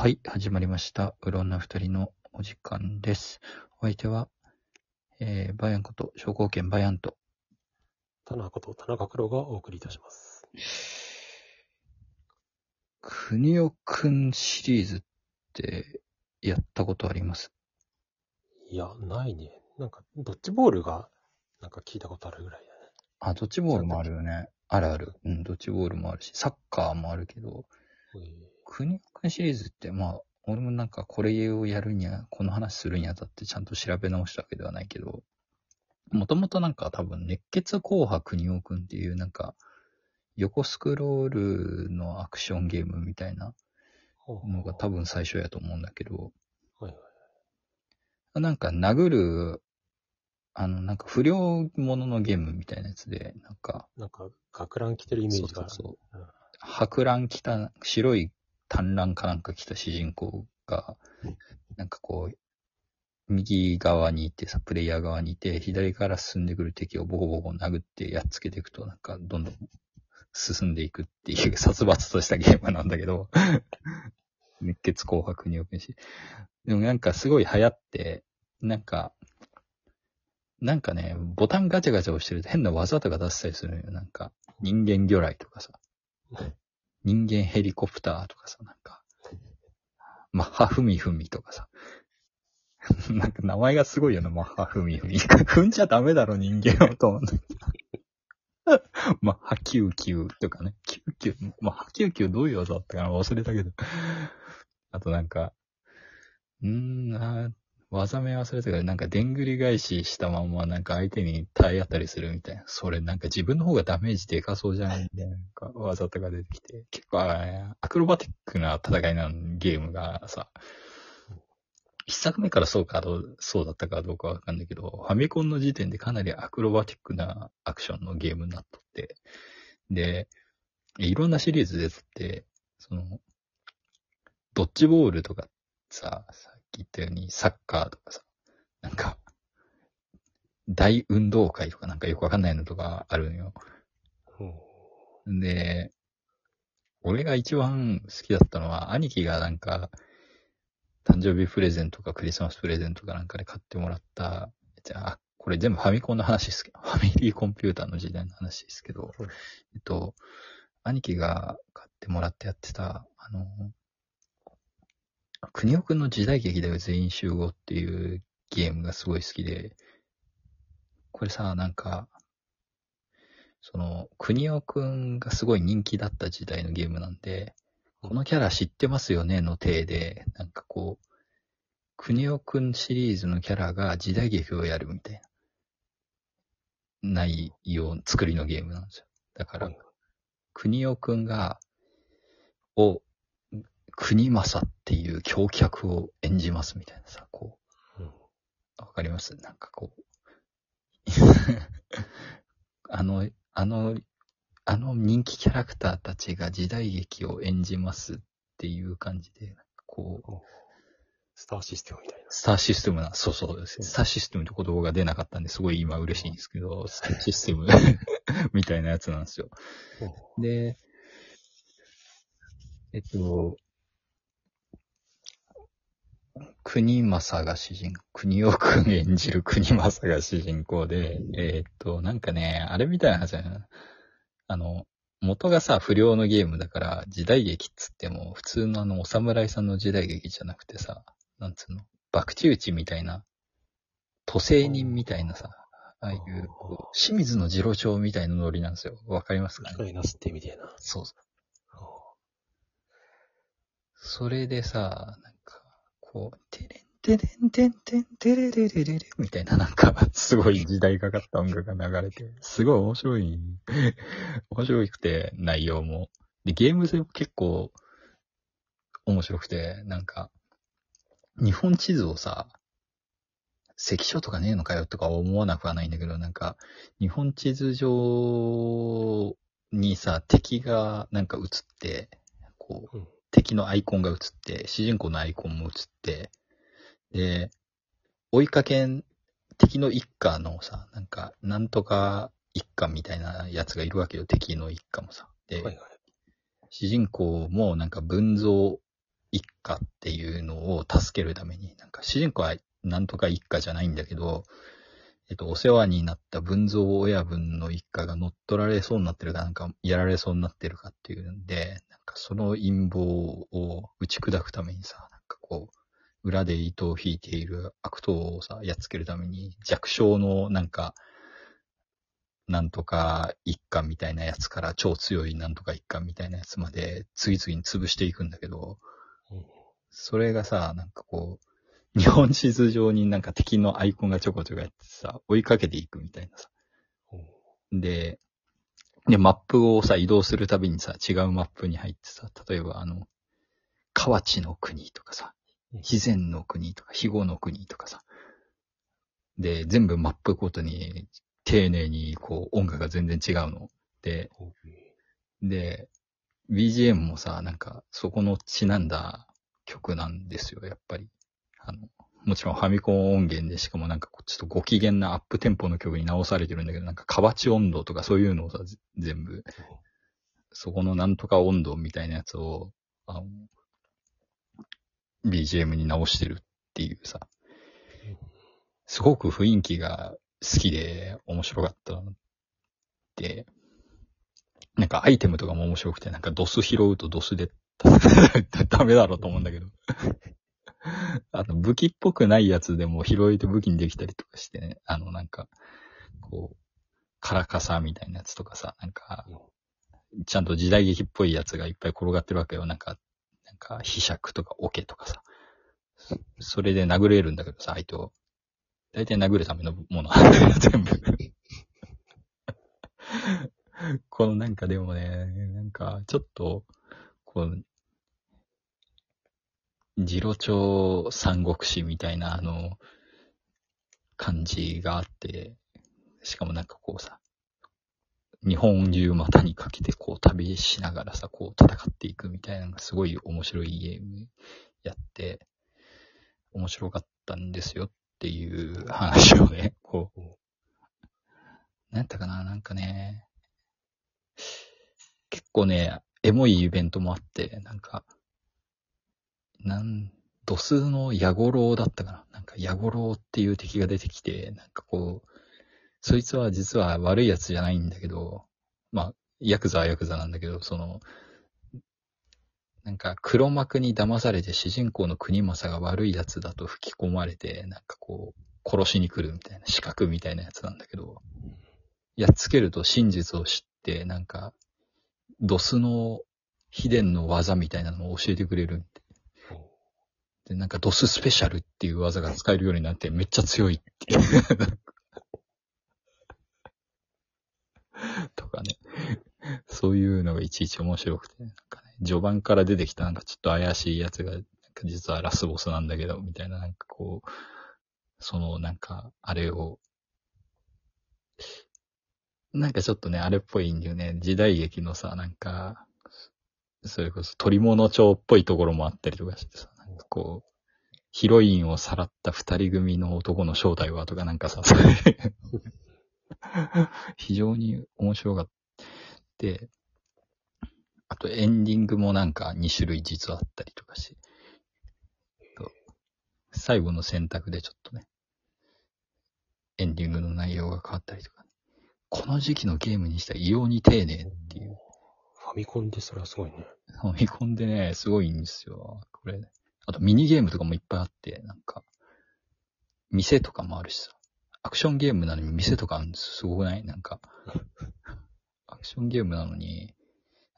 はい、始まりました。うろんな二人のお時間です。お相手は、えー、バヤンこと、証拠権バヤンと、田中と田中黒がお送りいたします。国尾くんシリーズって、やったことあります？いや、ないね。なんか、ドッジボールが、なんか聞いたことあるぐらいだね。あ、ドッジボールもあるよね。あるある。うん、ドッジボールもあるし、サッカーもあるけど、え国尾くんシリーズって、まあ、俺もなんかこれをやるには、この話するにあたってちゃんと調べ直したわけではないけど、もともとなんか多分熱血紅白国尾くんっていうなんか、横スクロールのアクションゲームみたいなのが多分最初やと思うんだけど。なんか殴る、あの、なんか不良者のゲームみたいなやつで、なんか、なんか、学ラン着てるイメージがある。そうそううん白蘭着た、白い短蘭かなんか着た主人公がうん、なんかこう、右側にいてさ、プレイヤー側にいて、左から進んでくる敵をボコボコ殴ってやっつけていくと、なんかどんどん進んでいくっていう 殺伐としたゲームなんだけど、熱血紅白におくし。でもなんかすごい流行って、なんか、なんかね、ボタンガチャガチャ押してると変な技とか出したりするのよ。なんか、人間魚雷とかさ。人間ヘリコプターとかさ、なんか、マッハフミフミとかさ。なんか名前がすごいよな、マッハフミフミ。踏んじゃダメだろ、人間をと。マッハキューキューとかね。キューキュー、マッハキューキューどういう技だったかな忘れたけど。あとなんか、うーんな、技名忘れたけど、なんかでんぐり返ししたまんまなんか相手に体当たりするみたいな。それなんか自分の方がダメージでかそうじゃないみたいなんか技とか出てきて。結構アクロバティックな戦いなゲームがさ、一作目からそうかどう、そうだったかどうかわかんないけど、ファミコンの時点でかなりアクロバティックなアクションのゲームになっとって。で、いろんなシリーズ出とって、その、ドッジボールとかさ、き言ったようにサッカーとかさ、なんか、大運動会とかなんかよくわかんないのとかあるのよ。うんで、俺が一番好きだったのは、兄貴がなんか、誕生日プレゼントかクリスマスプレゼントかなんかで買ってもらった、じゃあ、これ全部ファミコンの話ですけど、ファミリーコンピューターの時代の話ですけど、うんえっと、兄貴が買ってもらってやってた、あの、国尾くんの時代劇だよ全員集合っていうゲームがすごい好きで、これさ、なんか、その、国尾くんがすごい人気だった時代のゲームなんで、このキャラ知ってますよねの体で、なんかこう、国尾くんシリーズのキャラが時代劇をやるみたいな、内容、作りのゲームなんですよ。だからはい、国尾くんが、を、国政っていう狂客を演じますみたいなさ、こう、うんわかります？なんかこう。あの、あの、あの人気キャラクターたちが時代劇を演じますっていう感じで、こう、スターシステムみたいな。スターシステムな、そうそうです。スターシステムって言葉が出なかったんで、すごい今嬉しいんですけど、スターシステム みたいなやつなんですよ。で、えっと、国政が主人、国尾くん演じる国政が主人公で、えっと、なんかね、あれみたいな話だよな。あの、元がさ、不良のゲームだから、時代劇っつっても、普通のあの、お侍さんの時代劇じゃなくてさ、なんつうの、博打打ちみたいな、都政人みたいなさ、ああいう、清水の次郎長みたいなノリなんですよ。わかりますかね？なすってみたいな。そうそう。それでさ、なんか、こう、てれんてれんてんてんてれれれれれみたいななんか、すごい時代かかった音楽が流れて、すごい面白い、面白くて、内容も。で、ゲーム性も結構、面白くて、なんか、日本地図をさ、関所とかねえのかよとか思わなくはないんだけど、なんか、日本地図上にさ、敵がなんか映って、こう、敵のアイコンが映って、主人公のアイコンも映って、で、追いかけん、敵の一家のさ、なんか、なんとか一家みたいなやつがいるわけよ、敵の一家もさ。で、はいはい。主人公もなんか文蔵一家っていうのを助けるために、なんか主人公はなんとか一家じゃないんだけど、えっと、お世話になった文蔵親分の一家が乗っ取られそうになってるか、なんかやられそうになってるかっていうんで、その陰謀を打ち砕くためにさ、なんかこう、裏で糸を引いている悪党をさ、やっつけるために弱小のなんか、なんとか一家みたいなやつから超強いなんとか一家みたいなやつまで次々に潰していくんだけど、うんそれがさ、なんかこう、日本地図上になんか敵のアイコンがちょこちょこやってさ、追いかけていくみたいなさ。で、で、マップをさ、移動するたびにさ、違うマップに入ってさ、例えばあの、河内の国とかさ、うん肥前の国とか、肥後の国とかさ。で、全部マップごとに、丁寧にこう、音楽が全然違うの。で、で、BGM もさ、なんか、そこのちなんだ曲なんですよ、やっぱり。あの、もちろんファミコン音源で、しかもなんかちょっとご機嫌なアップテンポの曲に直されてるんだけど、なんか河内温度とかそういうのをさ、ぜ全部、そこのなんとか温度みたいなやつを、あの、BGM に直してるっていうさ、すごく雰囲気が好きで面白かったで、なんかアイテムとかも面白くて、なんかドス拾うとドスで ダメだろうと思うんだけど。あの、武器っぽくないやつでも拾えて武器にできたりとかしてね、あの、なんか、こう、カラカサみたいなやつとかさ、なんか、ちゃんと時代劇っぽいやつがいっぱい転がってるわけよ。なんか、なんか、被尺とか桶とかさ。それで殴れるんだけどさ、相手を。大体殴るためのもの、全部。このなんかでもね、なんか、ちょっと、こう、次郎長三国志みたいなあの、感じがあって、しかもなんかこうさ、日本中股にかけてこう旅しながらさ、こう戦っていくみたいなのがすごい面白いゲームやって、面白かったんですよっていう話をね、こう、なんやったかな、なんかね、結構ね、エモいイベントもあって、なんか、なん、ドスのヤゴロウだったかな。なんかヤゴロウっていう敵が出てきて、なんかこう、そいつは実は悪いやつじゃないんだけど、まあ、ヤクザはヤクザなんだけど、その、なんか黒幕に騙されて主人公の国政が悪いやつだと吹き込まれて、なんかこう、殺しに来るみたいな、資格みたいなやつなんだけど、やっつけると真実を知って、なんか、ドスの秘伝の技みたいなのを教えてくれるみたいなで、なんかドススペシャルっていう技が使えるようになってめっちゃ強いっていう。とかね。そういうのがいちいち面白くて、なんかね、序盤から出てきたなんかちょっと怪しいやつが、実はラスボスなんだけど、みたいななんかこう、そのなんか、あれを、なんかちょっとね、あれっぽいんだよね。時代劇のさ、なんか、それこそ鳥物帳っぽいところもあったりとかしてさ、こう、ヒロインをさらった二人組の男の正体はとかなんかさ、非常に面白かった。あとエンディングもなんか2種類実はあったりとかし最後の選択でちょっとね、エンディングの内容が変わったりとか、この時期のゲームにしたら異様に丁寧っていう。ファミコンでそれはすごいね。ファミコンでね、すごいんですよ。これ。あとミニゲームとかもいっぱいあって、なんか、店とかもあるしさ。アクションゲームなのに店とかあるんですすごくない？なんか。アクションゲームなのに、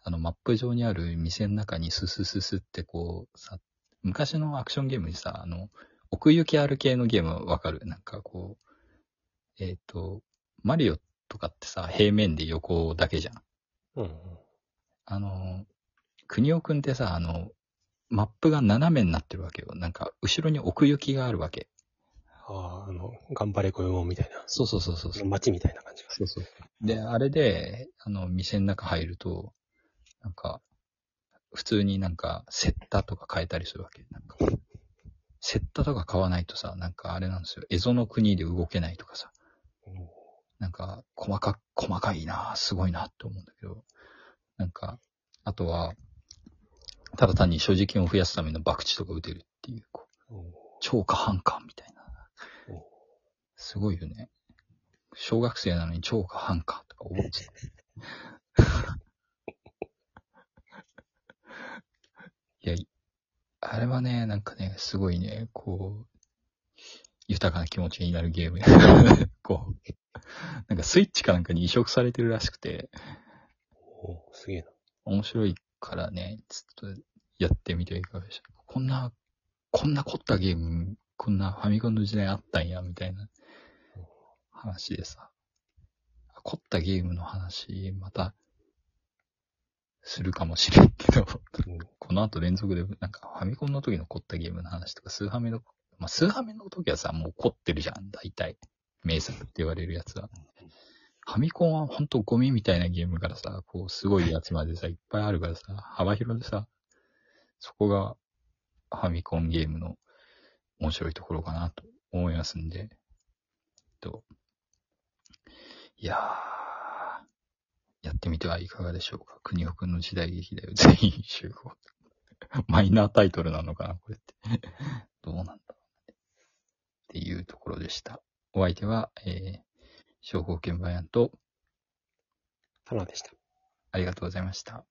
あの、マップ上にある店の中にススススってこう、さ、昔のアクションゲームにさ、あの、奥行きある系のゲームわかる？なんかこう、えっ、と、マリオとかってさ、平面で横だけじゃん。うんうん。あの、国尾くんってさ、あの、マップが斜めになってるわけよ。なんか、後ろに奥行きがあるわけ。ああ、あの、頑張れ小よみたいな。そうそうそうそうそう。街みたいな感じが。そうそう。で、あれで、あの、店の中入ると、なんか、普通になんか、セッタとか変えたりするわけ。なんか、セッタとか買わないとさ、なんかあれなんですよ。エゾの国で動けないとかさ。なんか、細か、細かいなすごいなって思うんだけど。なんか、あとは、ただ単に所持金を増やすための博打とか打てるっていう、こううん超過半過みたいなうん。すごいよね。小学生なのに超過半過とか思ってた。いや、いあれはね、なんかね、すごいね、こう、豊かな気持ちになるゲームや。こう、なんかスイッチかなんかに移植されてるらしくて、おすげえな。面白いからね、ちょっとやってみてはいかがでしょう。こんな、こんな凝ったゲーム、こんなファミコンの時代あったんや、みたいな話でさ。凝ったゲームの話、また、するかもしれんけど、この後連続で、なんかファミコンの時の凝ったゲームの話とか、スーハメの、まあ、スーハメの時はさ、もう凝ってるじゃん、大体。名作って言われるやつは。ファミコンはほんとゴミみたいなゲームからさ、こう、すごいやつまでさ、いっぱいあるからさ、幅広でさ、そこがファミコンゲームの面白いところかなと思いますんで、と、いやー、やってみてはいかがでしょうか。国尾くんの時代劇だよ、全員集合。マイナータイトルなのかな、これって。どうなんだろう。っていうところでした。お相手は、えー、小方鍵盤屋と、花でした。ありがとうございました。